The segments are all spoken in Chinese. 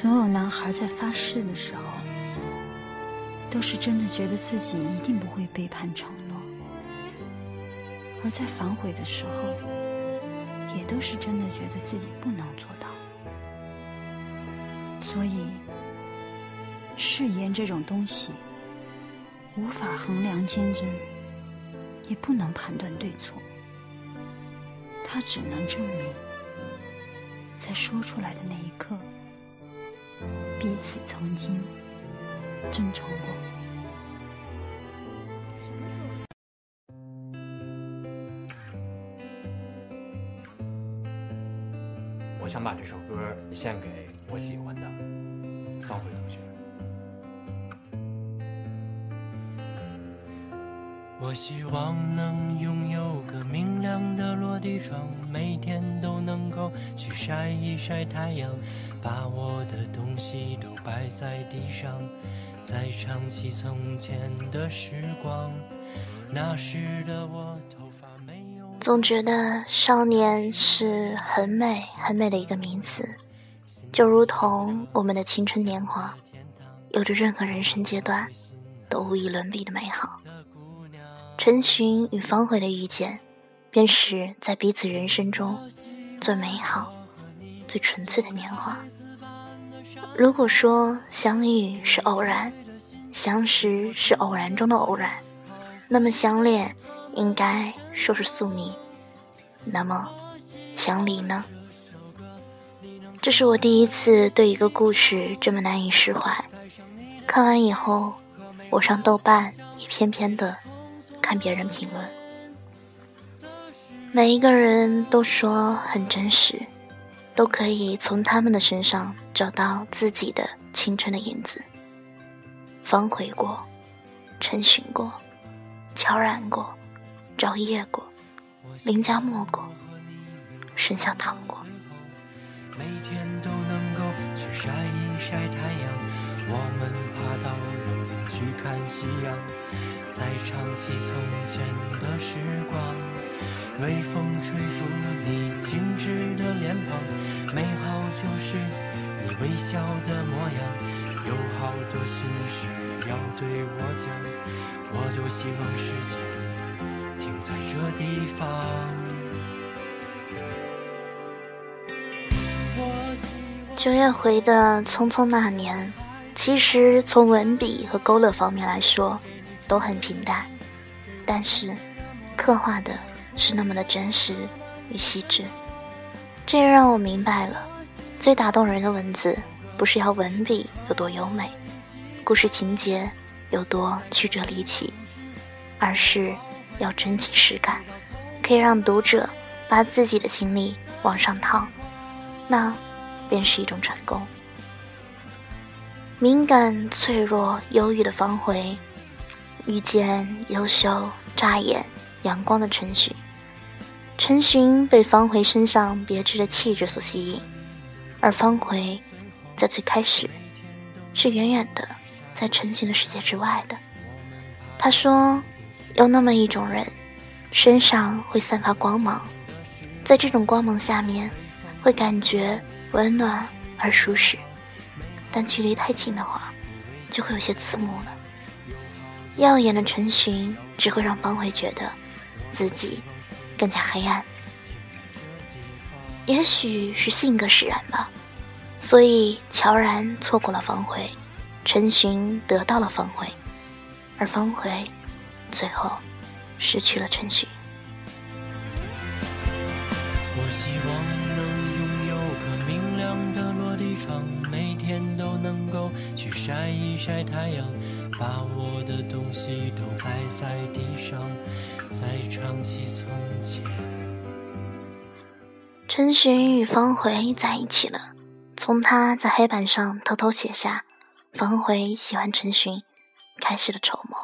所有男孩在发誓的时候，都是真的觉得自己一定不会背叛承诺；而在反悔的时候，也都是真的觉得自己不能做到。所以，誓言这种东西，无法衡量坚贞，也不能判断对错，它只能证明，在说出来的那一刻。彼此曾经真诚过。我想把这首歌献给我喜欢的方慧同学。我希望能拥有个明亮的落地窗，每天都能够去晒一晒太阳。把我的东西都摆在地上，再唱起从前的时光。那时的我头发没有。总觉得少年是很美很美的一个名词，就如同我们的青春年华，有着任何人生阶段都无以伦比的美好。陈寻与方茴的遇见，便是在彼此人生中最美好。最纯粹的年华。如果说相遇是偶然，相识是偶然中的偶然，那么相恋应该说是宿命。那么相离呢？这是我第一次对一个故事这么难以释怀。看完以后，我上豆瓣一篇篇的看别人评论，每一个人都说很真实。都可以从他们的身上找到自己的青春的影子。方茴过，陈寻过，乔然过，赵烨过，林佳墨过，沈小棠过。每天都能够去晒一晒太阳，我们爬到楼顶去看夕阳，再唱起从前的时光。微风吹拂你精致的脸庞，美好就是你微笑的模样。有好多心事要对我讲，我多希望时间停在这地方。九月回的《匆匆那年》，其实从文笔和勾勒方面来说都很平淡，但是刻画的。是那么的真实与细致，这也让我明白了，最打动人的文字，不是要文笔有多优美，故事情节有多曲折离奇，而是要真情实感，可以让读者把自己的经历往上套，那便是一种成功。敏感、脆弱、忧郁的方茴，遇见优秀、扎眼、阳光的陈寻。陈寻被方茴身上别致的气质所吸引，而方茴在最开始是远远的在陈寻的世界之外的。他说：“有那么一种人，身上会散发光芒，在这种光芒下面，会感觉温暖而舒适。但距离太近的话，就会有些刺目了。耀眼的陈寻只会让方茴觉得自己。”更加黑暗，也许是性格使然吧，所以乔然错过了方茴，陈寻得到了方茴，而方茴最后失去了陈寻。我希望能拥有个明亮的落地窗，每天都能够去晒一晒太阳，把我的东西都摆在地上。再唱起从前。陈寻与方茴在一起了，从他在黑板上偷偷写下“方茴喜欢陈寻”开始的筹谋，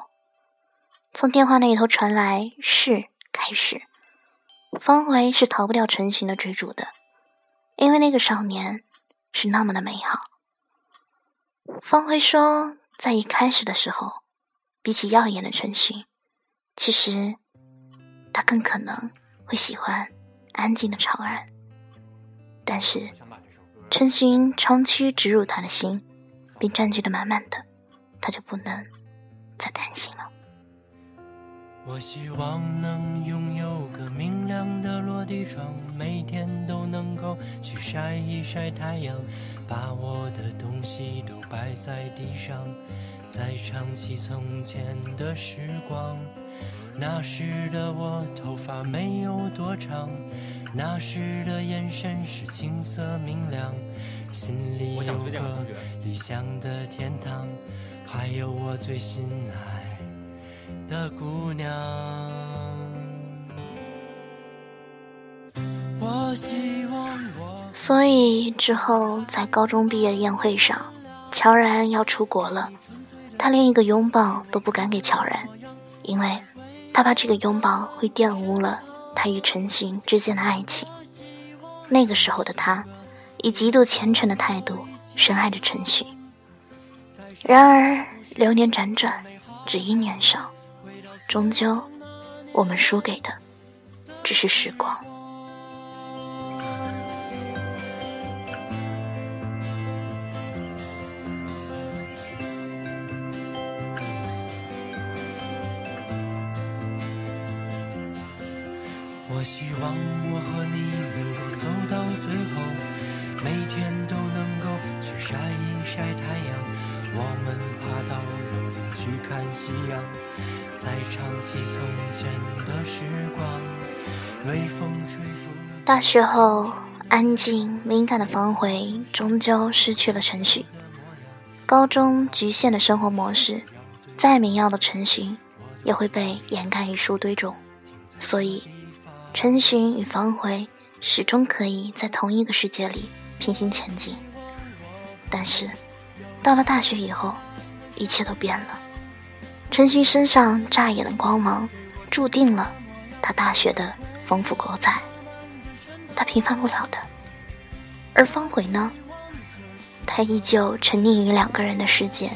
从电话那一头传来“是”开始，方茴是逃不掉陈寻的追逐的，因为那个少年是那么的美好。方茴说，在一开始的时候，比起耀眼的陈寻，其实。他更可能会喜欢安静的长安，但是陈寻长驱直入他的心，并占据的满满的，他就不能再担心了。我希望能拥有个明亮的落地窗，每天都能够去晒一晒太阳，把我的东西都摆在地上，再唱起从前的时光。那时的我头发没有多长，那时的眼神是青涩明亮，心里有个理想的天堂，还有我最心爱。的姑娘。我希望我所以之后在高中毕业宴会上，乔然要出国了，他连一个拥抱都不敢给乔然，因为他怕这个拥抱会玷污了他与陈寻之间的爱情。那个时候的他，以极度虔诚的态度深爱着陈寻。然而流年辗转，只因年少。终究，我们输给的只是时光。夕阳。大学后，安静敏感的方回终究失去了陈寻。高中局限的生活模式，再明耀的陈寻也会被掩盖于书堆中。所以，陈寻与方回始终可以在同一个世界里平行前进。但是，到了大学以后，一切都变了。陈寻身上扎眼的光芒，注定了他大学的丰富多彩，他平凡不了的。而方回呢，他依旧沉溺于两个人的世界，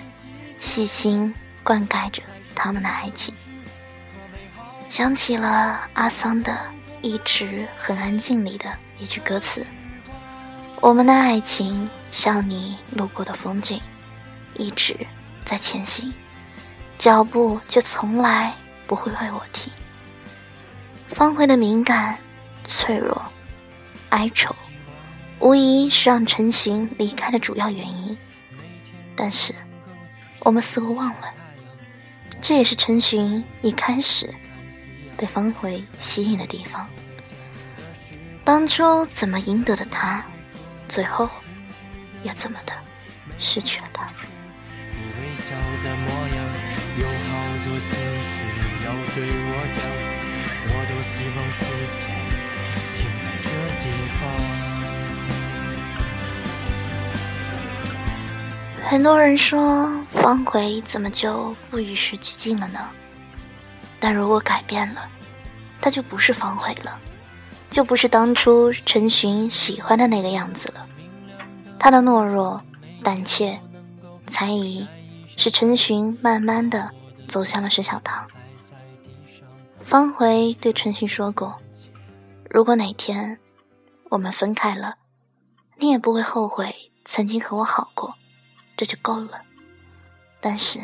细心灌溉着他们的爱情。想起了阿桑的《一直很安静》里的一句歌词：“我们的爱情像你路过的风景，一直在前行。”脚步却从来不会为我停。方回的敏感、脆弱、哀愁，无疑是让陈寻离开的主要原因。但是，我们似乎忘了，这也是陈寻一开始被方回吸引的地方。当初怎么赢得的他，最后又怎么的失去了他。有好多心事要对我讲，我多希望时间停在这地方。很多人说方回怎么就不与时俱进了呢？但如果改变了，他就不是方回了，就不是当初陈寻喜欢的那个样子了。他的懦弱、胆怯、猜疑，使陈寻慢慢的走向了石小堂。方回对陈寻说过：“如果哪天我们分开了，你也不会后悔曾经和我好过，这就够了。”但是，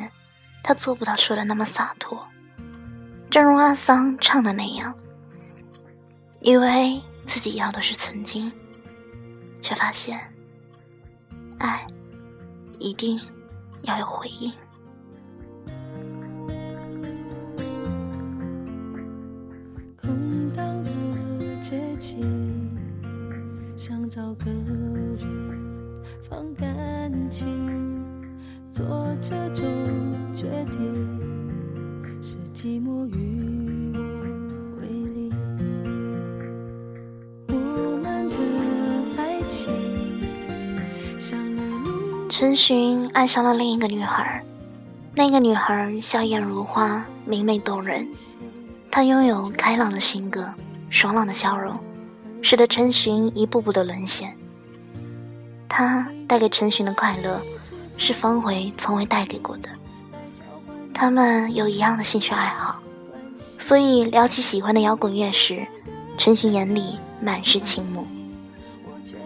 他做不到说的那么洒脱。正如阿桑唱的那样，以为自己要的是曾经，却发现，爱一定要有回应。空荡的街景想找个人放感情，做这种决定，是寂寞与我为邻。我们的爱情，陈寻爱上了另一个女孩，那个女孩笑靥如花，明媚动人。她拥有开朗的性格，爽朗的笑容。使得陈寻一步步的沦陷。他带给陈寻的快乐，是方回从未带给过的。他们有一样的兴趣爱好，所以聊起喜欢的摇滚乐时，陈寻眼里满是倾慕。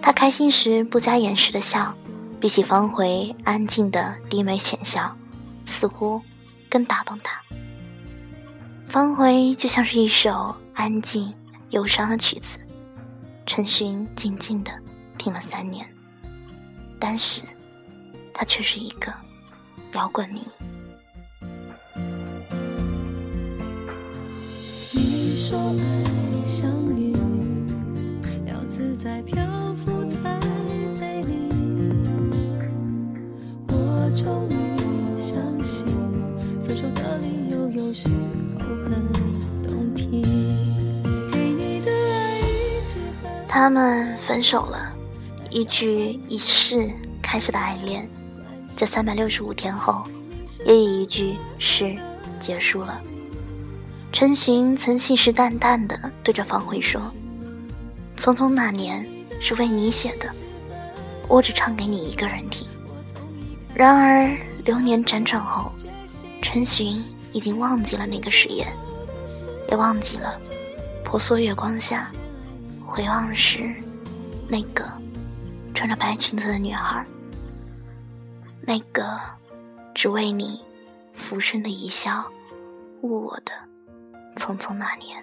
他开心时不加掩饰的笑，比起方回安静的低眉浅笑，似乎更打动他。方回就像是一首安静忧伤的曲子，陈寻静静的听了三年，但是，他却是一个摇滚迷。你说爱像云，要自在漂浮才他们分手了，一句以誓开始的爱恋，在三百六十五天后，也以一句是结束了。陈寻曾信誓旦旦地对着方茴说：“匆匆那年是为你写的，我只唱给你一个人听。”然而流年辗转后，陈寻已经忘记了那个誓言，也忘记了婆娑月光下回望时那个穿着白裙子的女孩，那个只为你浮生的一笑误我的。匆匆那年，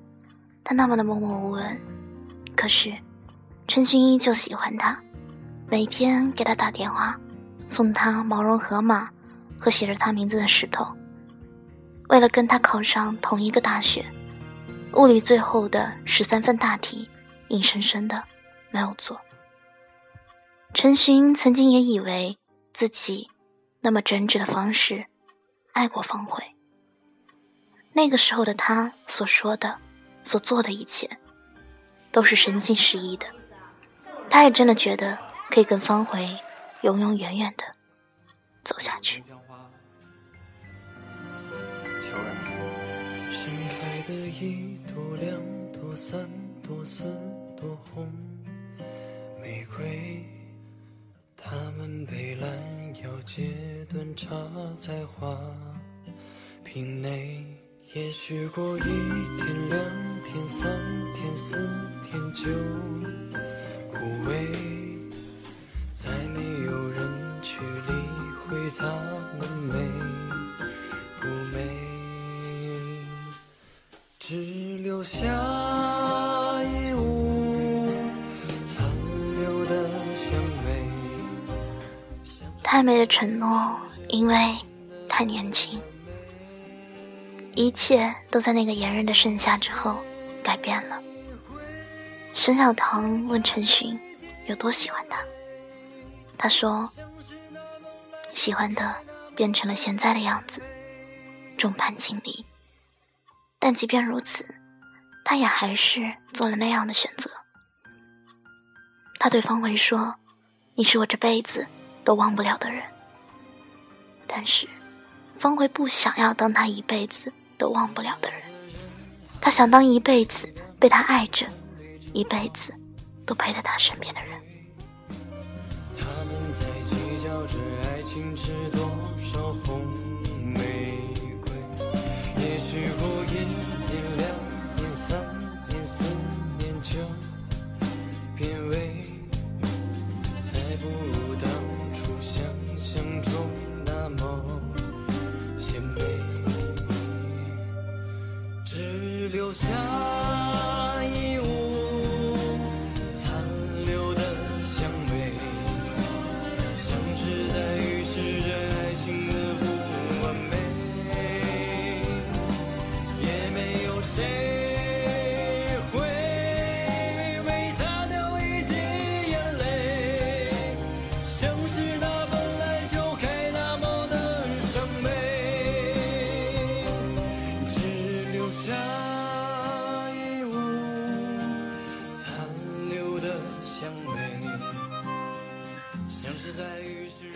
他那么的默默无闻，可是陈寻依旧喜欢他，每天给他打电话，送他毛绒河马和写着他名字的石头。为了跟他考上同一个大学，物理最后的十三分大题，硬生生的没有做。陈寻曾经也以为自己那么真挚的方式爱过方茴。那个时候的他所说的、所做的一切，都是真心实意的。他也真的觉得可以跟方茴永永远远的走下去。盛开的一朵、两朵、三朵、四朵红玫瑰，它们被拦腰截断，插在花瓶内。也许过一天、两天、三天、四天就枯萎，再没有人去理会它们美不美。只留下一屋残留的香味。太美的承诺，因为太年轻，一切都在那个炎热的盛夏之后改变了。沈小棠问陈寻有多喜欢他，他说：“喜欢的变成了现在的样子，众叛亲离。但即便如此，他也还是做了那样的选择。”他对方茴说：“你是我这辈子都忘不了的人。”但是，方茴不想要当他一辈子都忘不了的人，他想当一辈子被他爱着，一辈子都陪在他身边的人。他们在计较着爱情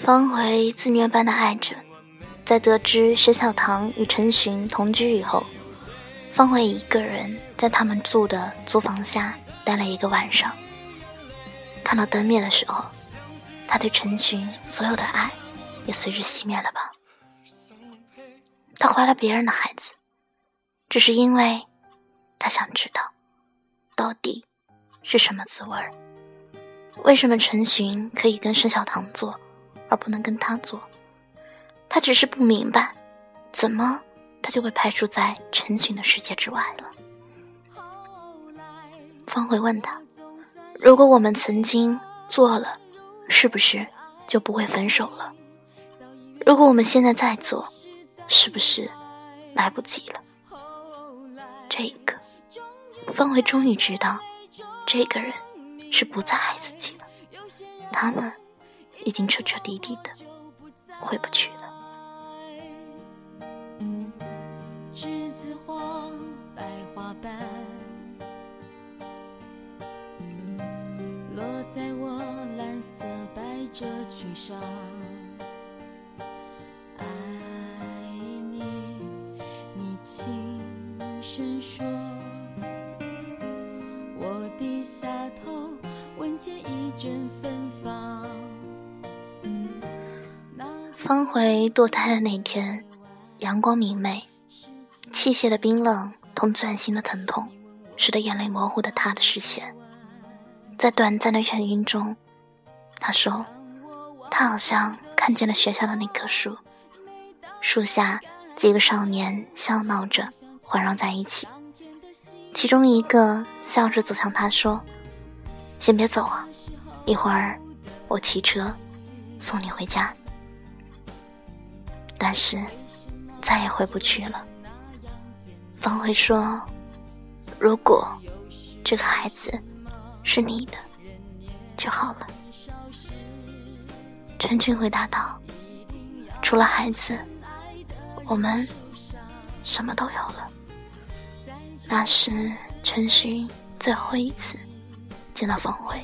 方茴自虐般的爱着，在得知沈小棠与陈寻同居以后，方茴一个人在他们住的租房下待了一个晚上。看到灯灭的时候，他对陈寻所有的爱也随之熄灭了吧？他怀了别人的孩子，只是因为他想知道，到底是什么滋味儿？为什么陈寻可以跟沈小棠做？而不能跟他做，他只是不明白，怎么他就被排除在陈寻的世界之外了。方回问他：“如果我们曾经做了，是不是就不会分手了？如果我们现在再做，是不是来不及了？”这个，方茴终于知道，这个人是不再爱自己了。他们。已经彻彻底底的回不去了。栀子花白花瓣，落在我蓝色百褶裙上。爱你，你轻声说。我低下头，闻见一阵芬芳。方茴堕胎的那天，阳光明媚，器械的冰冷同钻心的疼痛，使得眼泪模糊的他的视线，在短暂的眩晕中，他说：“他好像看见了学校的那棵树，树下几个少年笑闹着环绕在一起，其中一个笑着走向他说：‘先别走啊，一会儿我骑车送你回家。’”但是，再也回不去了。方茴说：“如果这个孩子是你的，就好了。”陈俊回答道：“除了孩子，我们什么都有了。”那是陈寻最后一次见到方慧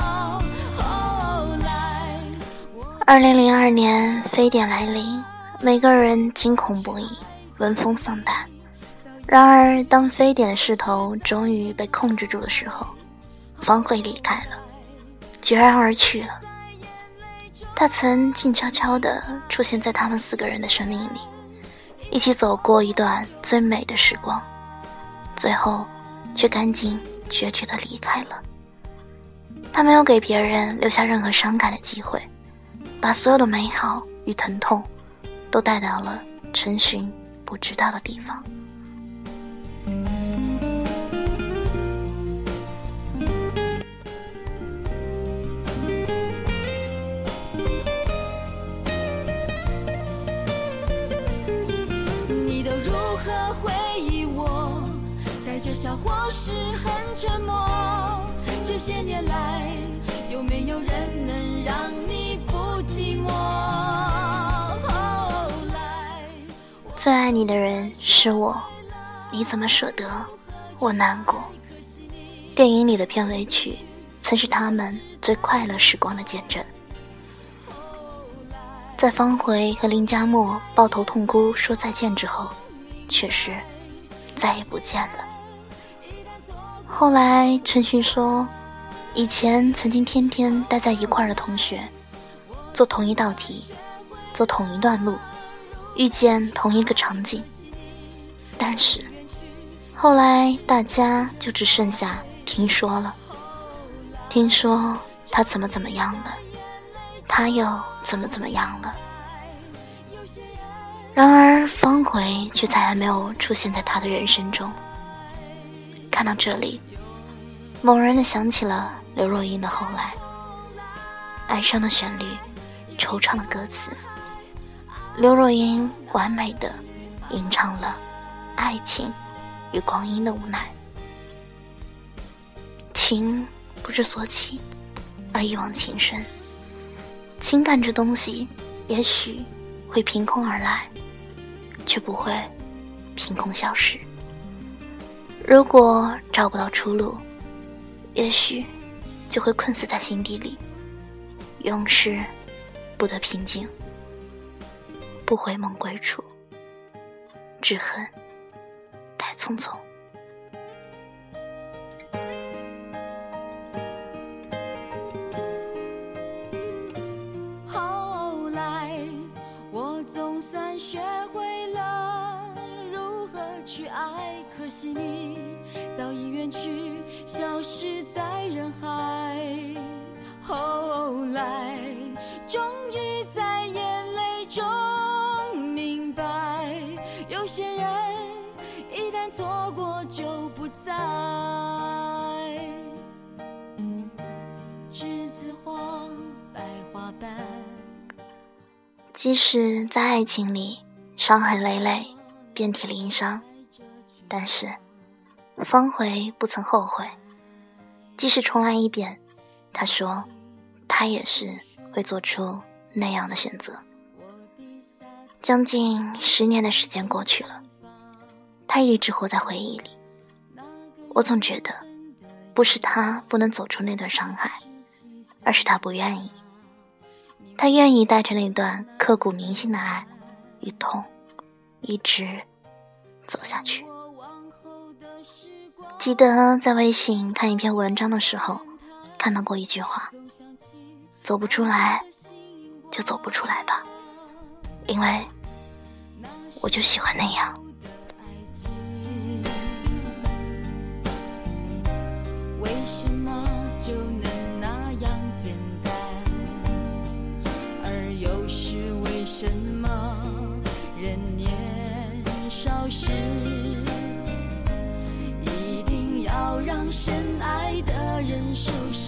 二零零二年，非典来临，每个人惊恐不已，闻风丧胆。然而，当非典的势头终于被控制住的时候，方茴离开了，决然而去了。他曾静悄悄地出现在他们四个人的生命里，一起走过一段最美的时光，最后却干净决绝地离开了。他没有给别人留下任何伤感的机会。把所有的美好与疼痛，都带到了陈寻不知道的地方。你都如何回忆我？带着笑或是很沉默？这些年来，有没有人能让你？最爱你的人是我，你怎么舍得我难过？电影里的片尾曲，曾是他们最快乐时光的见证。在方茴和林佳默抱头痛哭说再见之后，却是再也不见了。后来陈勋说，以前曾经天天待在一块的同学。做同一道题，走同一段路，遇见同一个场景，但是后来大家就只剩下听说了。听说他怎么怎么样了，他又怎么怎么样了。然而方茴却再也没有出现在他的人生中。看到这里，猛然的想起了刘若英的后来。哀伤的旋律，惆怅的歌词。刘若英完美的吟唱了爱情与光阴的无奈。情不知所起，而一往情深。情感这东西，也许会凭空而来，却不会凭空消失。如果找不到出路，也许就会困死在心底里，永世不得平静，不回梦归处，只恨太匆匆。后来，我总算学会了如何去爱，可惜你早已远去，消失在人海。后来，终错过就不再。栀子花，白花瓣。即使在爱情里伤痕累累、遍体鳞伤，但是方茴不曾后悔。即使重来一遍，他说他也是会做出那样的选择。将近十年的时间过去了，他一直活在回忆里。我总觉得，不是他不能走出那段伤害，而是他不愿意。他愿意带着那段刻骨铭心的爱与痛，一直走下去。记得在微信看一篇文章的时候，看到过一句话：“走不出来，就走不出来吧，因为我就喜欢那样。”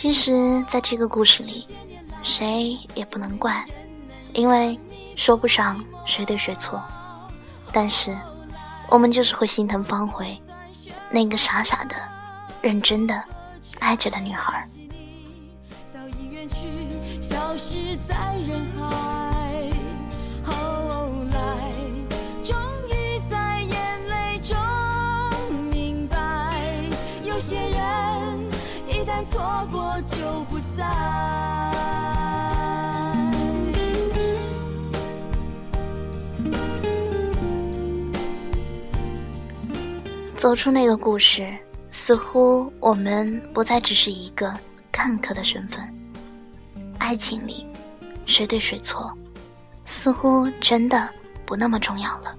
其实，在这个故事里，谁也不能怪，因为说不上谁对谁错。但是，我们就是会心疼方茴，那个傻傻的、认真的爱着的女孩。早已远去，消失在人海。走出那个故事，似乎我们不再只是一个看客的身份。爱情里，谁对谁错，似乎真的不那么重要了。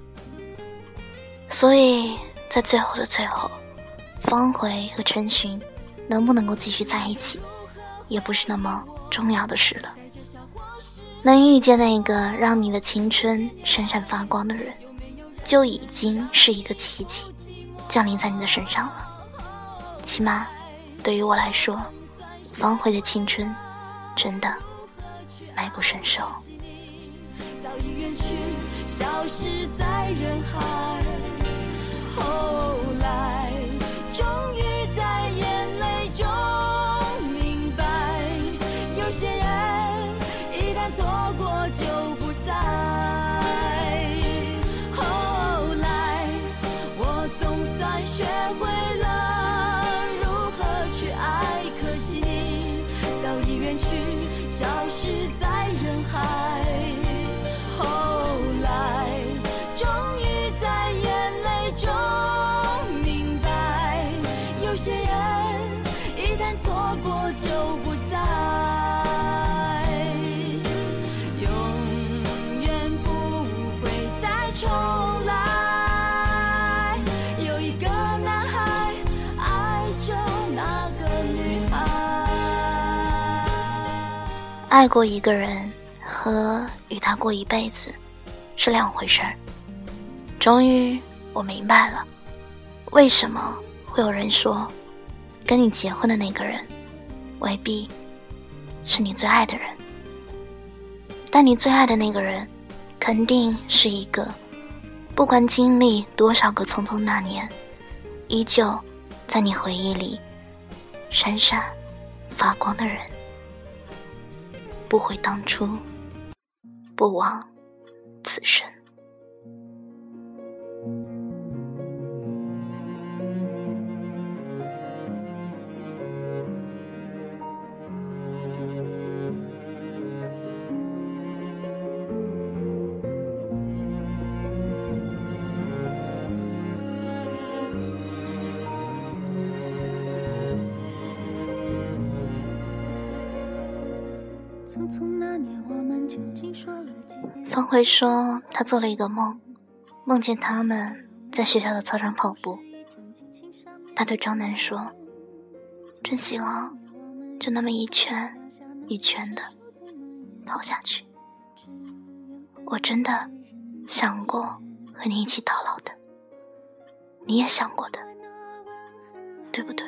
所以在最后的最后，方茴和陈寻能不能够继续在一起，也不是那么重要的事了。能遇见那个让你的青春闪闪发光的人，就已经是一个奇迹。降临在你的身上了。起码，对于我来说，方茴的青春真的美不胜收。早已远去，消失在人海。后来，爱过一个人和与他过一辈子是两回事儿。终于，我明白了，为什么会有人说，跟你结婚的那个人，未必是你最爱的人，但你最爱的那个人，肯定是一个，不管经历多少个匆匆那年，依旧在你回忆里闪闪发光的人。不悔当初，不枉此生。方慧说，他做了一个梦，梦见他们在学校的操场跑步。他对张楠说：“真希望就那么一圈一圈的跑下去。”我真的想过和你一起到老的，你也想过的，对不对？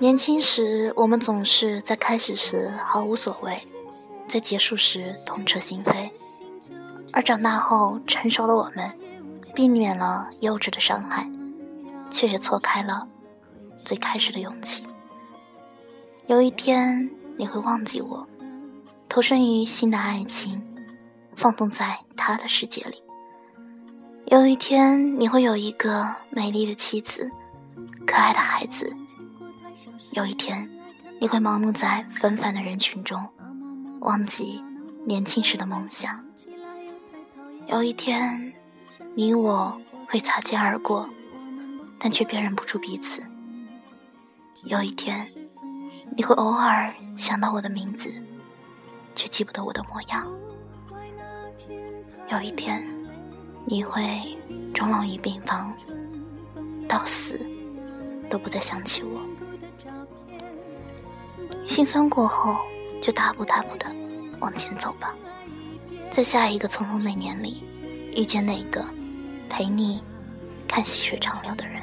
年轻时，我们总是在开始时毫无所谓，在结束时痛彻心扉；而长大后，成熟了，我们避免了幼稚的伤害，却也错开了最开始的勇气。有一天，你会忘记我，投身于新的爱情，放纵在他的世界里；有一天，你会有一个美丽的妻子，可爱的孩子。有一天，你会忙碌在纷繁的人群中，忘记年轻时的梦想。有一天，你我会擦肩而过，但却辨认不出彼此。有一天，你会偶尔想到我的名字，却记不得我的模样。有一天，你会终老于病房，到死都不再想起我。心酸过后，就大步大步的往前走吧，在下一个匆匆那年里，遇见那个陪你看细水长流的人。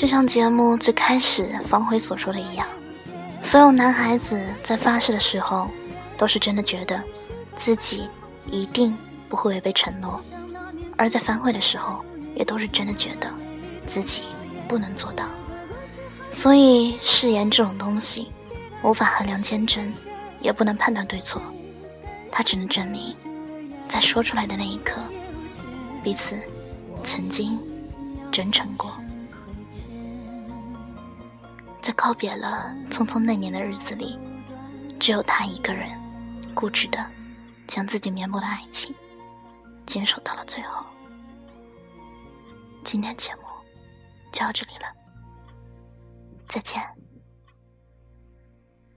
就像节目最开始方辉所说的一样，所有男孩子在发誓的时候，都是真的觉得自己一定不会违背承诺；而在反悔的时候，也都是真的觉得自己不能做到。所以誓言这种东西，无法衡量坚贞，也不能判断对错，它只能证明，在说出来的那一刻，彼此曾经真诚过。在告别了匆匆那年的日子里，只有他一个人，固执的将自己绵薄的爱情坚守到了最后。今天节目就到这里了，再见。